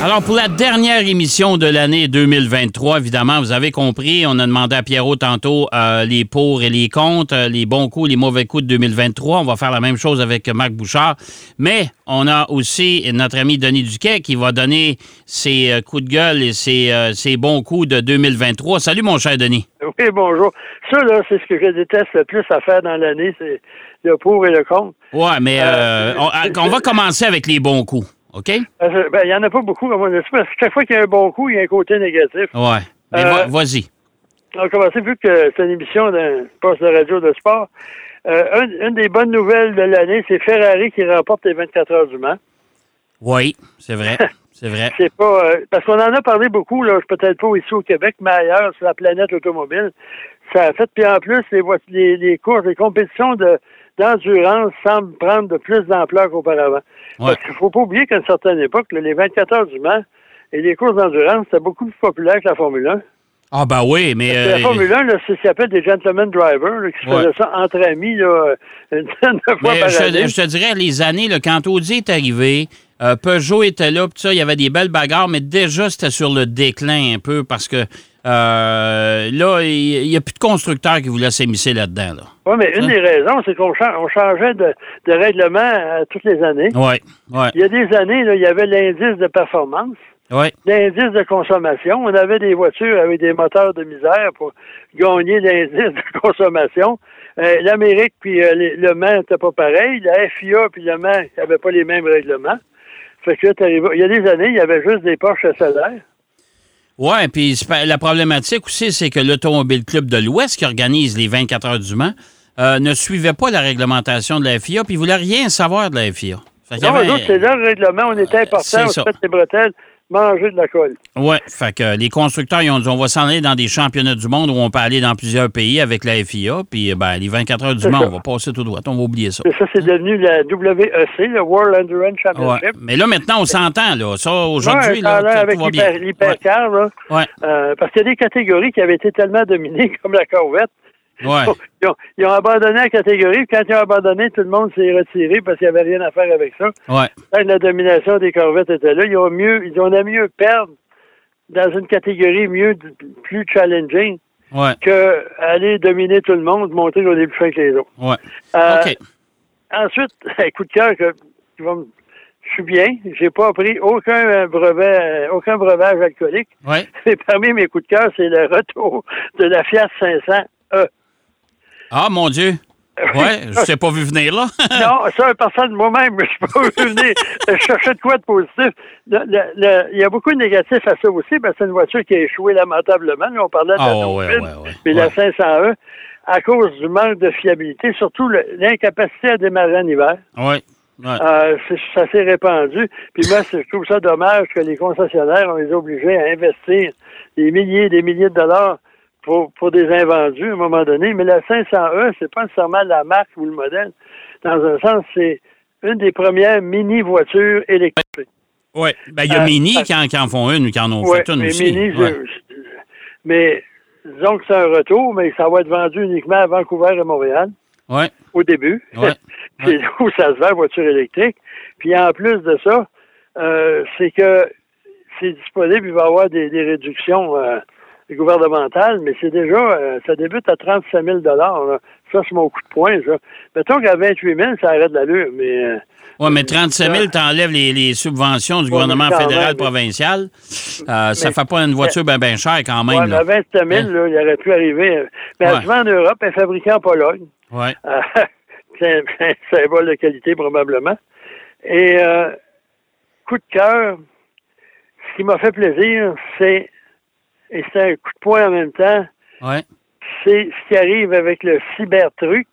Alors, pour la dernière émission de l'année 2023, évidemment, vous avez compris, on a demandé à Pierrot tantôt euh, les pour et les contre, euh, les bons coups, les mauvais coups de 2023. On va faire la même chose avec Marc Bouchard. Mais on a aussi notre ami Denis Duquet qui va donner ses euh, coups de gueule et ses, ses bons coups de 2023. Salut, mon cher Denis. Oui, bonjour. Ça, là, c'est ce que je déteste le plus à faire dans l'année, c'est le pour et le contre. Ouais, mais on, on va commencer avec les bons coups. OK? Ben, il n'y en a pas beaucoup, parce que chaque fois qu'il y a un bon coup, il y a un côté négatif. Ouais. Mais euh, vas-y. On va commencer, vu que c'est une émission d'un poste de radio de sport. Euh, une, des bonnes nouvelles de l'année, c'est Ferrari qui remporte les 24 heures du Mans. Oui, c'est vrai. C'est vrai. c'est pas. Euh, parce qu'on en a parlé beaucoup, là, peut-être pas ici au Québec, mais ailleurs, sur la planète automobile. Ça a fait, puis en plus, les, les, les courses, les compétitions de, d'endurance semble prendre de plus d'ampleur qu'auparavant. Parce qu'il ne faut pas oublier qu'à une certaine époque, les 24 heures du Mans et les courses d'endurance, c'était beaucoup plus populaire que la Formule 1. Ah ben oui, mais... La euh, Formule 1, c'est ce qu'on appelle des gentlemen drivers, qui faisaient ça entre amis là, une dizaine de fois par je, année. Je te dirais, les années, quand Audi est arrivé, euh, Peugeot était là, ça, il y avait des belles bagarres, mais déjà, c'était sur le déclin un peu parce que euh, là, il n'y a plus de constructeurs qui voulaient s'émisser là-dedans. Là. Oui, mais une hein? des raisons, c'est qu'on changeait de, règlement euh, toutes les années. Oui, oui. Il y a des années, il y avait l'indice de performance. L'indice de consommation. On avait des voitures avec des moteurs de misère pour gagner l'indice de consommation. Euh, L'Amérique puis le Mans n'était pas pareil. La FIA puis le Mans n'avaient pas les mêmes règlements. Fait que il y a des années, il y avait juste des Porsche SLR. Oui, puis la problématique aussi, c'est que l'Automobile Club de l'Ouest, qui organise les 24 heures du Mans, euh, ne suivait pas la réglementation de la FIA, puis il ne voulait rien savoir de la FIA. non, c'est leur règlement, on était important, on se fait les bretelles manger de la colle. Oui, fait que les constructeurs, ils ont dit on va s'en aller dans des championnats du monde où on peut aller dans plusieurs pays avec la FIA, puis ben, les 24 heures du monde, on va passer tout droit, on va oublier ça. ça, c'est devenu la WEC, le World Endurance Championship. Ouais. Mais là, maintenant, on s'entend, là. Ça, aujourd'hui, là, avec l'hypercar, là. Ouais. Euh, parce qu'il y a des catégories qui avaient été tellement dominées, comme la Corvette, Ouais. Ils, ont, abandonné la catégorie. Quand ils ont abandonné, tout le monde s'est retiré parce qu'il n'y avait rien à faire avec ça. Ouais. Quand la domination des corvettes était là, ils ont mieux, ils ont mieux perdre dans une catégorie mieux, plus challenging ouais. que aller dominer tout le monde, monter au début fin que les autres. Ouais. Euh. Ensuite, un coup de cœur que je suis bien. J'ai pas pris aucun brevet, aucun breuvage alcoolique. Ouais. Et parmi mes coups de cœur, c'est le retour de la Fiat 500E. Ah, mon Dieu! Ouais, je t'ai pas vu venir là. non, ça, personne, moi-même, je suis pas vu venir. je cherchais de quoi de positif. il y a beaucoup de négatifs à ça aussi, parce que c'est une voiture qui a échoué lamentablement. on parlait de la oh, ouais, mais la 501, à cause du manque de fiabilité, surtout l'incapacité à démarrer en hiver. Oui. Euh, ça s'est répandu. Puis moi, je trouve ça dommage que les concessionnaires ont les obligés à investir des milliers et des milliers de dollars pour, des invendus à un moment donné, mais la 501, c'est pas nécessairement la marque ou le modèle. Dans un sens, c'est une des premières mini-voitures électriques. Oui. Ben, il y a euh, Mini qui en, font une ou qui en ont fait une mais aussi. Mini, mais disons que c'est un retour, mais ça va être vendu uniquement à Vancouver et Montréal. Ouais. Au début. c'est où ça se vend, voiture électrique. Puis en plus de ça, euh, c'est que c'est disponible, il va y avoir des, réductions. Euh, gouvernemental, mais c'est déjà, euh, ça débute à 35 000 là. Ça, c'est mon coup de poing, ça. Mettons qu'à 28 000, ça arrête l'allure, mais... Euh, oui, mais 35 000, t'enlèves les, les subventions du gouvernement fédéral provincial. Euh, ça fait pas une voiture bien ben chère quand même. Oui, mais à 27 000, hein? là, il aurait pu arriver. Mais elle se vend en Europe, elle est fabriquée en Pologne. Oui. c'est un symbole de qualité, probablement. Et coup de cœur, ce qui m'a fait plaisir, c'est et c'est un coup de poing en même temps. Ouais. C'est ce qui arrive avec le Cybertruck,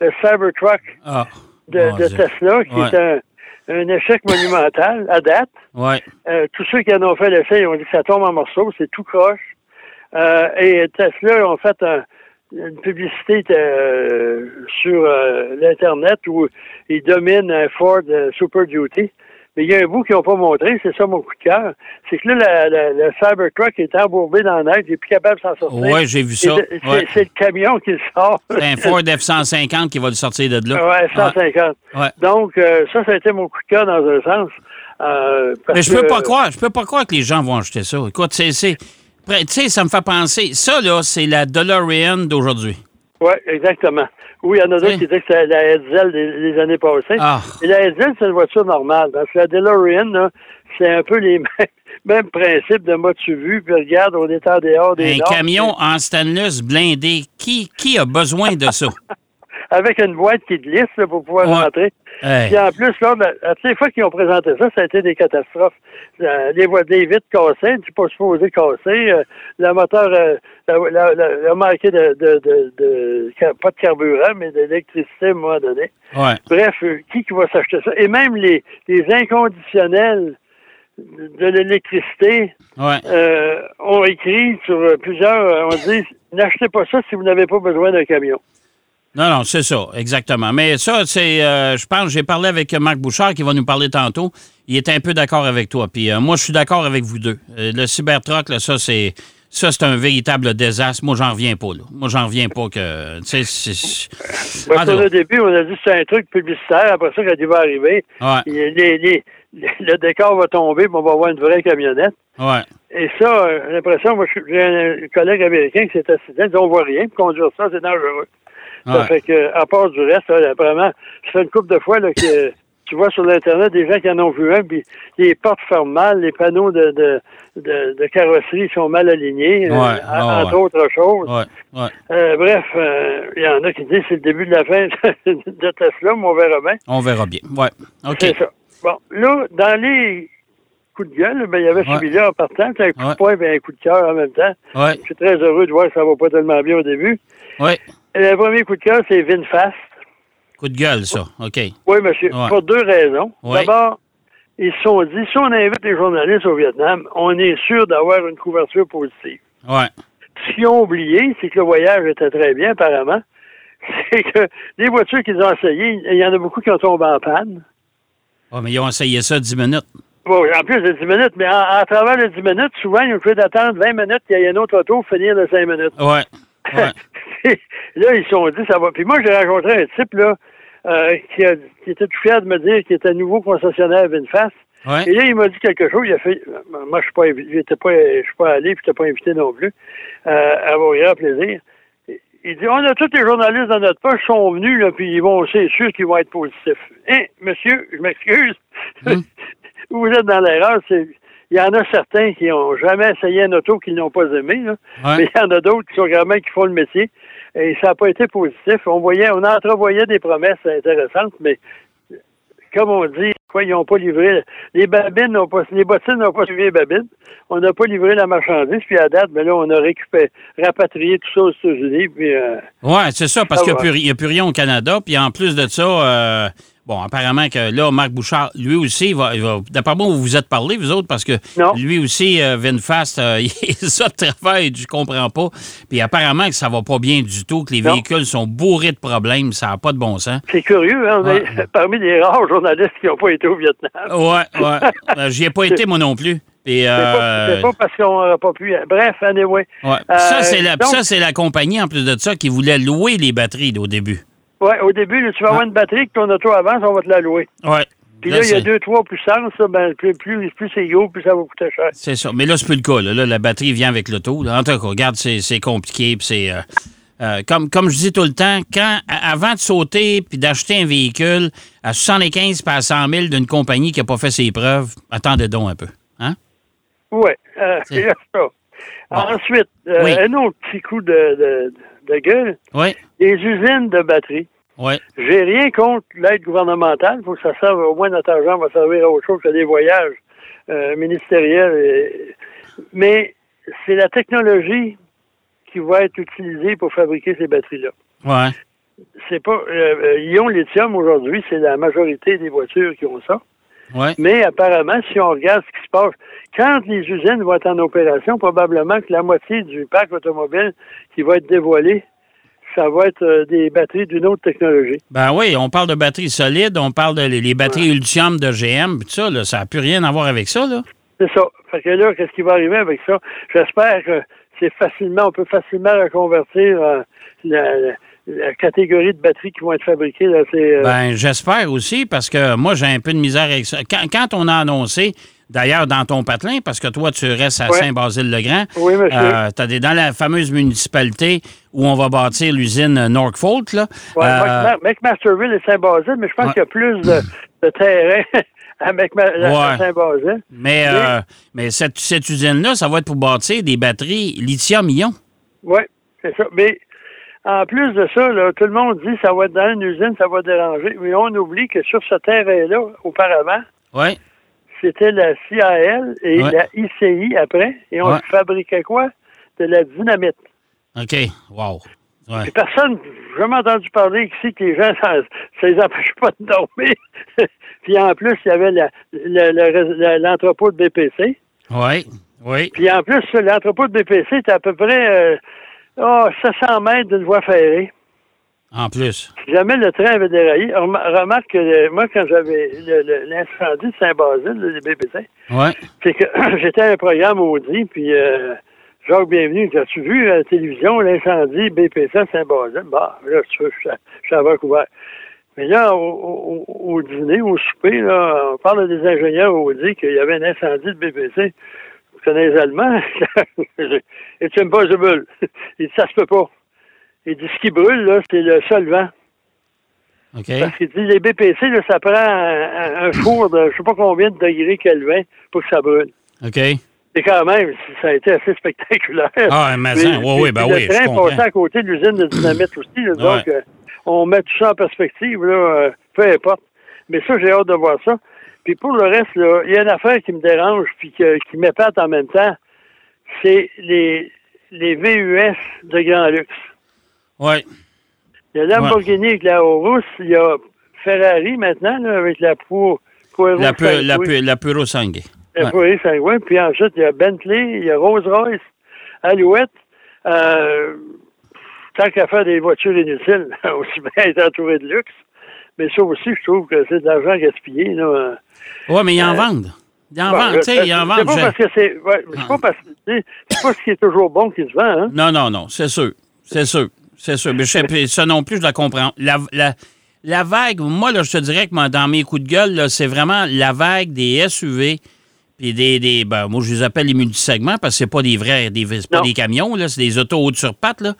le Cybertruck ah. de, Tesla, qui est un, un, échec monumental à date. Ouais. Euh, tous ceux qui en ont fait l'essai ont dit que ça tombe en morceaux, c'est tout croche. Euh, et Tesla ont fait une publicité euh, sur l'Internet où ils dominent un Ford Super Duty. Mais il y a un bout qu'ils n'ont pas montré, c'est ça mon coup de cœur. C'est que là, la, le Cybertruck est embourbé dans la neige, il n'est plus capable de s'en sortir. Oui, j'ai vu ça. C'est Ouais. le camion qui le sort. C'est un Ford F-150 qui va le sortir de là. Ouais, 150. Ouais. Donc, euh, ça, ça a été mon coup de cœur dans un sens. Euh, parce Mais je peux que- pas croire, je peux pas croire que les gens vont acheter ça. Écoute, c'est, tu sais, ça me fait penser. Ça là, c'est la DeLorean d'aujourd'hui. Oui, exactement. Oui, il y en a d'autres Oui. qui disaient que c'était la Hetzel des, des années passées. Ah. Et la Hetzel, c'est une voiture normale. Parce que la DeLorean, c'est un peu les mêmes, mêmes principes de mode vu. Puis regarde, on est en dehors des Un normes. camion en stainless blindé. Qui, qui a besoin de ça? Avec une boîte qui glisse là, pour pouvoir Ouais. rentrer. Hey. Puis en plus, là, la- à toutes les fois qu'ils ont présenté ça, ça a été des catastrophes. Euh, les, voies- des vitres cassées, tu pas supposé casser. Euh, le moteur euh, la- la- la- a manqué de, de, de, de- car- pas de carburant, mais d'électricité à un moment donné. Ouais. Bref, euh, qui qui va s'acheter ça? Et même les, les inconditionnels de l'électricité Ouais. euh, ont écrit sur euh, plusieurs, euh, on dit, n'achetez pas ça si vous n'avez pas besoin d'un camion. Non, non, c'est ça, exactement. Mais ça, c'est, euh, je pense, j'ai parlé avec Marc Bouchard qui va nous parler tantôt. Il est un peu d'accord avec toi. Puis euh, moi, je suis d'accord avec vous deux. Euh, le Cybertruck, là, ça, c'est, ça, c'est un véritable désastre. Moi, j'en reviens pas. Là. Moi, j'en reviens pas que, tu sais, qu'au non. début, on a dit que c'est un truc publicitaire. Après ça, quand il va arriver, Ouais. les- les- les- le décor va tomber, puis on va avoir une vraie camionnette. Ouais. Et ça, euh, j'ai l'impression, moi, j'ai un collègue américain qui s'est assis, on voit rien, puis conduire ça, c'est dangereux. Ça fait que, à part du reste, là, vraiment, ça fait une couple de fois là, que tu vois sur l'Internet des gens qui en ont vu un, puis les portes ferment mal, les panneaux de, de, de, de carrosserie sont mal alignés, euh, Ouais, entre ouais. autres choses. Ouais. Euh, bref, euh, il y en a qui disent que c'est le début de la fin de Tesla, mais on verra bien. On verra bien. Ouais. OK. C'est ça. Bon, là, dans les coups de gueule, ben, il y avait celui-là en partant, c'est un coup de poing et un coup de cœur en même temps. Je suis très heureux de voir que ça va pas tellement bien au début. Ouais. Le premier coup de cœur, c'est VinFast. Coup de gueule, ça. OK. Oui, monsieur. Ouais. Pour deux raisons. Ouais. D'abord, ils se sont dit, si on invite les journalistes au Vietnam, on est sûr d'avoir une couverture positive. Ouais. Ce qu'ils ont oublié, c'est que le voyage était très bien, apparemment. C'est que les voitures qu'ils ont essayées, il y en a beaucoup qui ont tombé en panne. Ouais, mais ils ont essayé ça 10 minutes. Bon, en plus de 10 minutes, mais en, en travers de 10 minutes, souvent, ils ont fait d'attendre 20 minutes qu'il y ait un autre auto finir de 5 minutes. Ouais. Ouais. là, ils se sont dit, ça va. Puis moi, j'ai rencontré un type, là, euh, qui, a- qui était tout fier de me dire qu'il était nouveau concessionnaire à Vinfast. Ouais. Et là, il m'a dit quelque chose. Il a fait, moi, je suis pas, pas, pas allé, puis je pas invité non plus, euh, à mon grand plaisir. Il dit, on a tous les journalistes dans notre poche sont venus, là, puis ils vont, c'est sûr qu'ils vont être positifs. Hein, monsieur, je m'excuse. Hum. Vous êtes dans l'erreur. C'est, il y en a certains qui ont jamais essayé un auto qu'ils n'ont pas aimé, là. Ouais. Mais il y en a d'autres qui sont quand même qui font le métier. Et ça n'a pas été positif. On voyait, on entrevoyait des promesses intéressantes, mais comme on dit, quoi, ils n'ont pas livré. Les babines n'ont pas, les bottines n'ont pas suivi les babines. On n'a pas livré la marchandise, puis à date, ben là, on a récupéré, rapatrié tout ça aux États-Unis, puis euh, Ouais, c'est ça, parce qu'il n'y a, plus rien au Canada. Puis en plus de ça, euh, bon, apparemment que là, Marc Bouchard, lui aussi, il va, il va- d'après moi, vous vous êtes parlé, vous autres, parce que Non. lui aussi, euh, Vinfast, euh, il ça de travail, je comprends pas. Puis apparemment que ça va pas bien du tout, que les Non. véhicules sont bourrés de problèmes, ça n'a pas de bon sens. c'est curieux, hein, on Ouais. est parmi les rares journalistes qui n'ont pas été au Vietnam. Ouais, ouais. Euh, J'y ai pas été, moi non plus. C'est pas, pas parce qu'on n'aurait pas pu. Bref, anyway. ouais. Euh, ça, c'est la, donc- la compagnie, en plus de ça, qui voulait louer les batteries au début. Ouais, au début, là, tu vas avoir une batterie que ton auto avance, on va te la louer. Ouais. Puis là, il y a deux, trois puissances, ben, plus, plus, plus c'est gros, plus ça va coûter cher. C'est ça. Mais là, c'est plus le cas. Là, Là, la batterie vient avec l'auto. En tout cas, regarde, c'est compliqué. puis c'est. euh, euh, comme, comme je dis tout le temps, quand avant de sauter puis d'acheter un véhicule à 75 puis à 100 000 d'une compagnie qui n'a pas fait ses preuves, attendez donc un peu. Hein? Oui, euh, C'est- ça. Ensuite, Oui. un autre petit coup de, de, de gueule, Oui, les usines de batterie. oui. J'ai rien contre l'aide gouvernementale. Il faut que ça serve, au moins notre argent va servir à autre chose que des voyages euh, ministériels. et- mais c'est la technologie qui va être utilisée pour fabriquer ces batteries-là. Ouais. C'est pas euh, euh, ion lithium aujourd'hui, c'est la majorité des voitures qui ont ça. Ouais. Mais apparemment, si on regarde ce qui se passe, quand les usines vont être en opération, probablement que la moitié du parc automobile qui va être dévoilé, ça va être euh, des batteries d'une autre technologie. Ben oui, on parle de batteries solides, on parle de les, batteries Ultium de GM, puis tout ça, là, ça n'a plus rien à voir avec ça, là. C'est ça. Fait que là, qu'est-ce qui va arriver avec ça? J'espère que c'est facilement, on peut facilement reconvertir euh, la, la- la catégorie de batteries qui vont être fabriquées. Là, c'est, euh, Ben, j'espère aussi, parce que moi, j'ai un peu de misère avec ça. Quand, quand on a annoncé, d'ailleurs, dans ton patelin, parce que toi, tu restes à Ouais. Saint-Basile-le-Grand, Oui, monsieur. euh, des, dans la fameuse municipalité où on va bâtir l'usine Norfolk, là. ouais, euh, Mc- McMasterville et Saint-Basile, mais je pense Ouais. qu'il y a plus de, de terrain à. Saint-Basile. mais euh, mais cette, cette usine-là, ça va être pour bâtir des batteries lithium-ion. Oui, c'est ça. Mais en plus de ça, là, tout le monde dit que ça va être dans une usine, ça va déranger. Mais on oublie que sur ce terrain-là, auparavant, c'était la CAL et Ouais. la ICI après. Et on Ouais. fabriquait quoi? De la dynamite. OK. Wow. Ouais. Personne, j'ai jamais entendu parler ici que les gens, ça, ça les empêche pas de dormir. Puis en plus, il y avait la- la- la- la- l'entrepôt de BPC. Oui. Oui. Puis en plus, l'entrepôt de BPC était à peu près euh, oh, 700 mètres d'une voie ferrée. En plus. Si jamais le train avait déraillé, rem- remarque que euh, moi, quand j'avais l'incendie de Saint-Basile, le BPC, Oui. c'est que j'étais à un programme Audi, puis euh, Jacques Bienvenu, as-tu vu à la télévision l'incendie BPC à Saint-Basile? Bah, là, je je savais couvert. Mais là, au, au- au dîner, au souper, là, on parle des ingénieurs Audi qu'il y avait un incendie de BPC. Connaissez les Allemands? It's impossible. Il dit, ça se peut pas. Il dit, ce qui brûle, là, c'est le solvant. OK. Parce qu'il dit, les BPC, là, ça prend un, un four de je sais pas combien de degrés Kelvin pour que ça brûle. OK. Et quand même, ça a été assez spectaculaire. Ah, mais ça, oui, oui, ben oui, Le train passait à côté de l'usine de dynamite aussi. là, donc, Ouais. euh, on met tout ça en perspective, là, euh, peu importe. Mais ça, j'ai hâte de voir ça. Puis pour le reste, il y a une affaire qui me dérange puis que- qui m'épate en même temps. C'est les, les VUS de grand luxe. Oui. Il y a Lamborghini avec la Horus, il y a Ferrari maintenant, là, avec la Puro La, pu, la, pu, la puro sangue. la Puis ensuite, il y a Bentley, il y a Rolls-Royce, Alouette. Euh, tant qu'à faire des voitures inutiles, aussi bien être entouré de luxe. Mais ça aussi, je trouve que c'est de l'argent gaspillé. Là. Oui, mais ils en vendent. Ils en Bon, vendent, tu sais, ils en C'est vendent. pas Je- parce que c'est. Ouais, c'est pas parce que. C'est pas ce qui est toujours bon qui se vend, hein? Non, non, non, c'est sûr. C'est sûr. C'est sûr. Mais je ça non plus, je la comprends. La, la, la vague, moi, là, je te dirais que dans mes coups de gueule, c'est vraiment la vague des SUV. Puis des, des ben, moi, je les appelle les multisegments parce que c'est pas des vrais, des, c'est pas des camions, là, c'est des autos hautes sur pattes, là.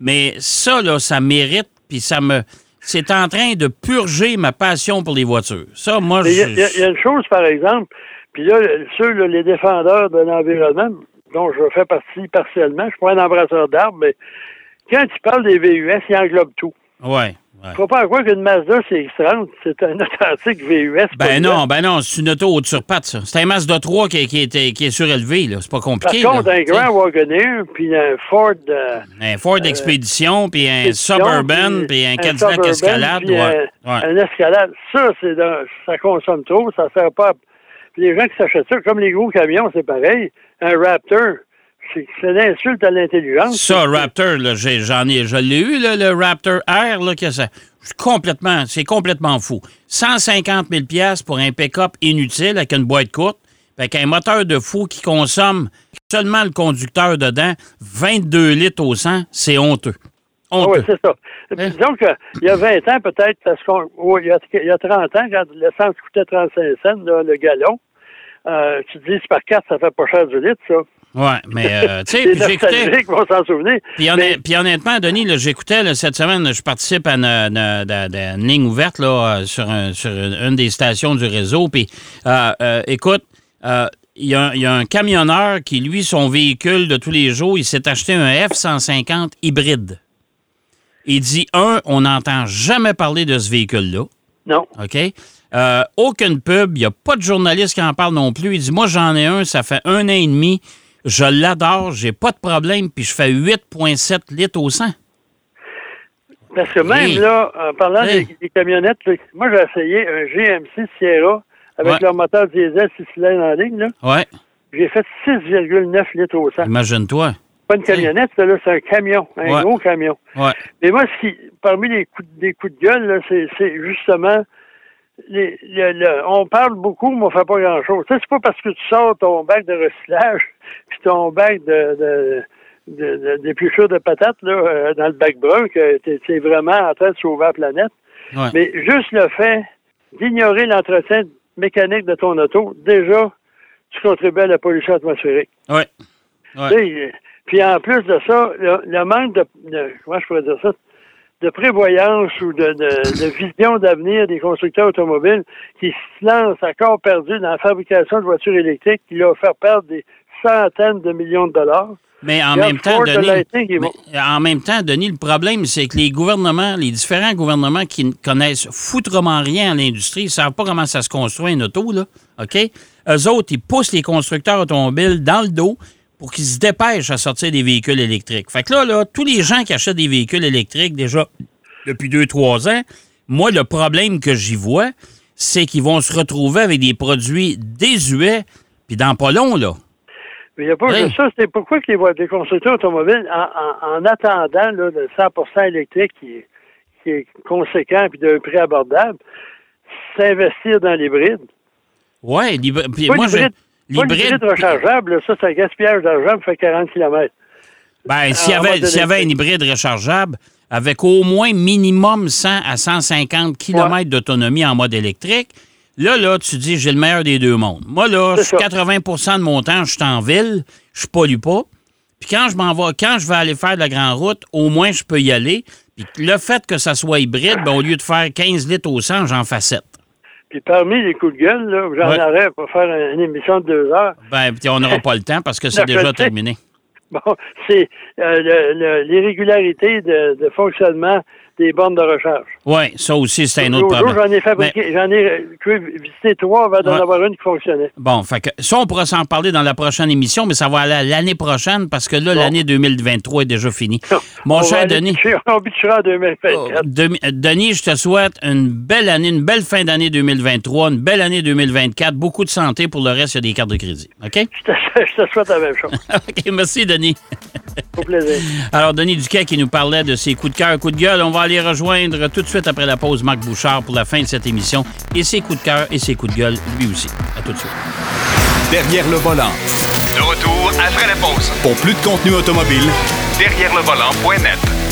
Mais ça, là, ça mérite, puis ça me. C'est en train de purger ma passion pour les voitures. Ça, moi, Il y, a- je. il y a- il y a une chose, par exemple, puis là, ceux, là, les défendeurs de l'environnement, dont je fais partie partiellement, je suis pas un embrasseur d'arbres, mais quand tu parles des VUS, ils englobent tout. Ouais. Ouais. Faut pas croire qu'une Mazda CX-30, c'est un authentique VUS. Ben non, ben non, c'est une auto haute sur pattes, ça. C'est un Mazda 3 qui, qui, est, qui est surélevé, là. C'est pas Par compliqué. contre, là, un grand Wagoneer, puis un Ford... euh, Un Ford Expédition, puis un Expédition, Suburban, puis un Cadillac Suburban, Escalade. Ouais. un, ouais. un Escalade. Ça, c'est ça consomme trop, ça sert pas. Puis les gens qui s'achètent ça, comme les gros camions, c'est pareil. Un Raptor, c'est l'insulte à l'intelligence. Ça, Raptor, là, j'en ai, je l'ai eu, là, le Raptor Air, là, que ça, c'est complètement, c'est complètement fou. 150 000 pièces pour un pick-up inutile avec une boîte courte, avec un moteur de fou qui consomme seulement le conducteur dedans, 22 litres au 100, c'est honteux. Ah oui, c'est ça. Hein? Disons qu'il y a 20 ans, peut-être, parce qu'on. oui, il, y a, il y a 30 ans, quand l'essence coûtait 35 cents, là, le gallon, euh, tu te dis, par 4, ça fait pas cher du litre, ça. Ouais, mais, euh, tu sais, puis j'écoutais. vont s'en souvenir. Puis, honn- puis honnêtement, Denis, j'écoutais cette semaine, je participe à une, une- une- une ligne ouverte là, euh, sur, un- sur une, des stations du réseau. Puis euh, euh, écoute, il y, a un- il y a un camionneur qui, lui, son véhicule de tous les jours, il s'est acheté un F-150 hybride. Il dit, un, on n'entend jamais parler de ce véhicule-là. Non. OK? Euh, aucune pub, il n'y a pas de journaliste qui en parle non plus. Il dit Moi, j'en ai un, ça fait un an et demi, je l'adore, j'ai pas de problème, puis je fais 8,7 litres au 100. Parce que même là, en parlant des, des camionnettes, là, moi j'ai essayé un GMC Sierra avec Ouais. leur moteur diesel 6 cylindres en ligne. là. Ouais, J'ai fait 6,9 litres au 100. imagine-toi. pas une camionnette, là, c'est un camion, un Ouais. gros camion. Mais moi, ce qui, parmi les coups, des coups de gueule, c'est justement, les, le- le- on parle beaucoup, mais on fait pas grand-chose. C'est pas parce que tu sors ton bac de recyclage, puis ton bac de, de, de, de- de patates là, euh, dans le bac brun que tu es vraiment en train de sauver la planète. Ouais. Mais juste le fait d'ignorer l'entretien mécanique de ton auto, déjà, tu contribues à la pollution atmosphérique. Ouais. Ouais. Puis en plus de ça, le, le manque de, de- comment je pourrais dire ça, de prévoyance ou de, de- de vision d'avenir des constructeurs automobiles qui se lancent à corps perdu dans la fabrication de voitures électriques qui leur fait perdre des centaines de millions de dollars. Mais en même temps, Denis, mais en même temps, Denis, le problème, c'est que les gouvernements, les différents gouvernements qui ne connaissent foutrement rien à l'industrie, ils ne savent pas comment ça se construit une auto, là, OK? Eux autres, ils poussent les constructeurs automobiles dans le dos pour qu'ils se dépêchent à sortir des véhicules électriques. Fait que là, là, tous les gens qui achètent des véhicules électriques déjà depuis deux, trois ans, moi, le problème que j'y vois, c'est qu'ils vont se retrouver avec des produits désuets, puis dans pas long, là. Mais il n'y a pas Oui. juste ça. C'est pourquoi que les, les constructeurs automobiles, en, en- en attendant là, le 100% électrique qui est, qui est conséquent et d'un prix abordable, s'investir dans l'hybride. Ouais, l'hybr- puis Pas moi, je- l'hybride- Pas l'hybride rechargeable, ça, c'est un gaspillage d'argent, ça fait 40 km. Ben, s'il y avait, s'il y avait un hybride rechargeable avec au moins minimum 100 à 150 km d'autonomie en mode électrique, là, là, tu dis, j'ai le meilleur des deux mondes. Moi, là, je suis ça. 80 de mon temps, je suis en ville, je pollue pas. Puis quand je m'en vais, quand je vais aller faire de la grande route, au moins, je peux y aller. Puis le fait que ça soit hybride, ben, au lieu de faire 15 litres au 100, j'en fais 7. Puis parmi les coups de gueule, là, j'en Ouais. aurais pour faire une émission de deux heures. Ben, on n'aura pas le temps parce que c'est déjà terminé. Bon, c'est euh, l'irrégularité de, de fonctionnement des bornes de recharge. Oui, ça aussi, c'est un autre problème. J'en ai fabriqué, j'en ai visité trois avant d'en Ouais. avoir une qui fonctionnait. Bon, fait que ça, on pourra s'en parler dans la prochaine émission, mais ça va aller l'année prochaine parce que là, l'année 2023 est déjà finie. Mon On cher aller Denis, On en 2024. Demi- euh, Denis, je te souhaite une belle année, une belle fin d'année 2023, une belle année 2024, beaucoup de santé. Pour le reste, il y a des cartes de crédit. OK? Je te, je te souhaite la même chose. OK, merci, Denis. Au plaisir. Alors, Denis Duquet qui nous parlait de ses coups de cœur, coups de gueule. On va aller rejoindre tout de suite après la pause Marc Bouchard pour la fin de cette émission. Et ses coups de cœur et ses coups de gueule, lui aussi. À tout de suite. Derrière le volant. De retour après la pause. Pour plus de contenu automobile, Derrière le volant.net.